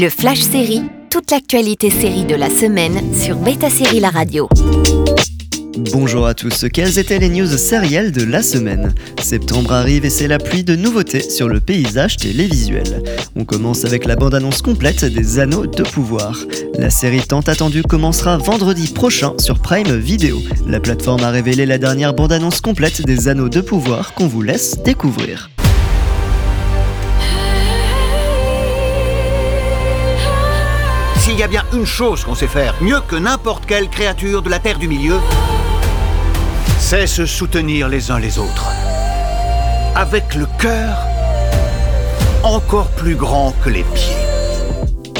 Le Flash Série, toute l'actualité série de la semaine sur Beta Série La Radio. Bonjour à tous, quelles étaient les news sérielles de la semaine? Septembre arrive et c'est la pluie de nouveautés sur le paysage télévisuel. On commence avec la bande-annonce complète des Anneaux de Pouvoir. La série tant attendue commencera vendredi prochain sur Prime Video. La plateforme a révélé la dernière bande-annonce complète des Anneaux de Pouvoir qu'on vous laisse découvrir. S'il y a bien une chose qu'on sait faire mieux que n'importe quelle créature de la Terre du Milieu, c'est se soutenir les uns les autres. Avec le cœur encore plus grand que les pieds.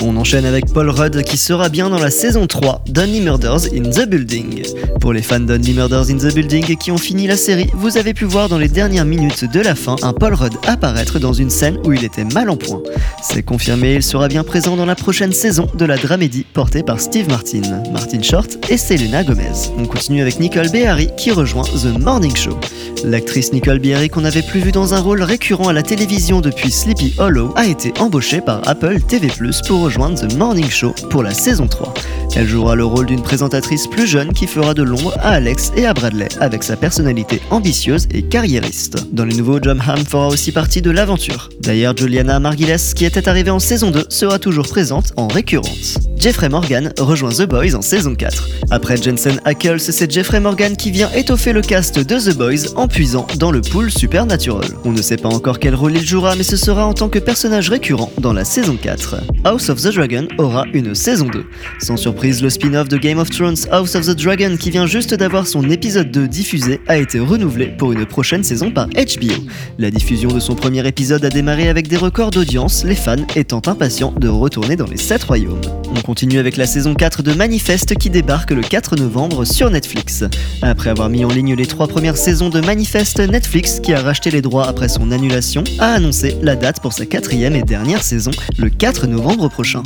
On enchaîne avec Paul Rudd qui sera bien dans la saison 3 d'Only Murders in the Building. Pour les fans d'Only Murders in the Building qui ont fini la série, vous avez pu voir dans les dernières minutes de la fin un Paul Rudd apparaître dans une scène où il était mal en point. C'est confirmé, il sera bien présent dans la prochaine saison de la dramédie portée par Steve Martin, Martin Short et Selena Gomez. On continue avec Nicole Beharry qui rejoint The Morning Show. L'actrice Nicole Beharry qu'on n'avait plus vue dans un rôle récurrent à la télévision depuis Sleepy Hollow a été embauchée par Apple TV+, pour rejoindre The Morning Show pour la saison 3. Elle jouera le rôle d'une présentatrice plus jeune qui fera de l'ombre à Alex et à Bradley avec sa personnalité ambitieuse et carriériste. Dans les nouveaux, John Hamm fera aussi partie de l'aventure. D'ailleurs, Juliana Margulies, qui était arrivée en saison 2, sera toujours présente en récurrence. Jeffrey Morgan rejoint The Boys en saison 4. Après Jensen Ackles, c'est Jeffrey Morgan qui vient étoffer le cast de The Boys en puisant dans le pool Supernatural. On ne sait pas encore quel rôle il jouera, mais ce sera en tant que personnage récurrent dans la saison 4. House of the Dragon aura une saison 2. Sans surprise, le spin-off de Game of Thrones House of the Dragon, qui vient juste d'avoir son épisode 2 diffusé, a été renouvelé pour une prochaine saison par HBO. La diffusion de son premier épisode a démarré avec des records d'audience, les fans étant impatients de retourner dans les 7 royaumes. Continue avec la saison 4 de Manifest qui débarque le 4 novembre sur Netflix. Après avoir mis en ligne les trois premières saisons de Manifest, Netflix, qui a racheté les droits après son annulation, a annoncé la date pour sa quatrième et dernière saison, le 4 novembre prochain.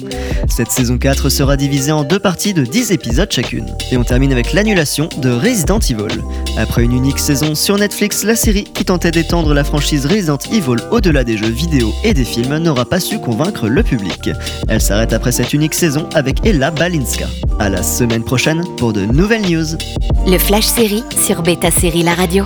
Cette saison 4 sera divisée en deux parties de 10 épisodes chacune. Et on termine avec l'annulation de Resident Evil. Après une unique saison sur Netflix, la série qui tentait d'étendre la franchise Resident Evil au-delà des jeux vidéo et des films n'aura pas su convaincre le public. Elle s'arrête après cette unique saison avec Ella Balinska. À la semaine prochaine pour de nouvelles news. Le Flash Série sur Beta Série La Radio.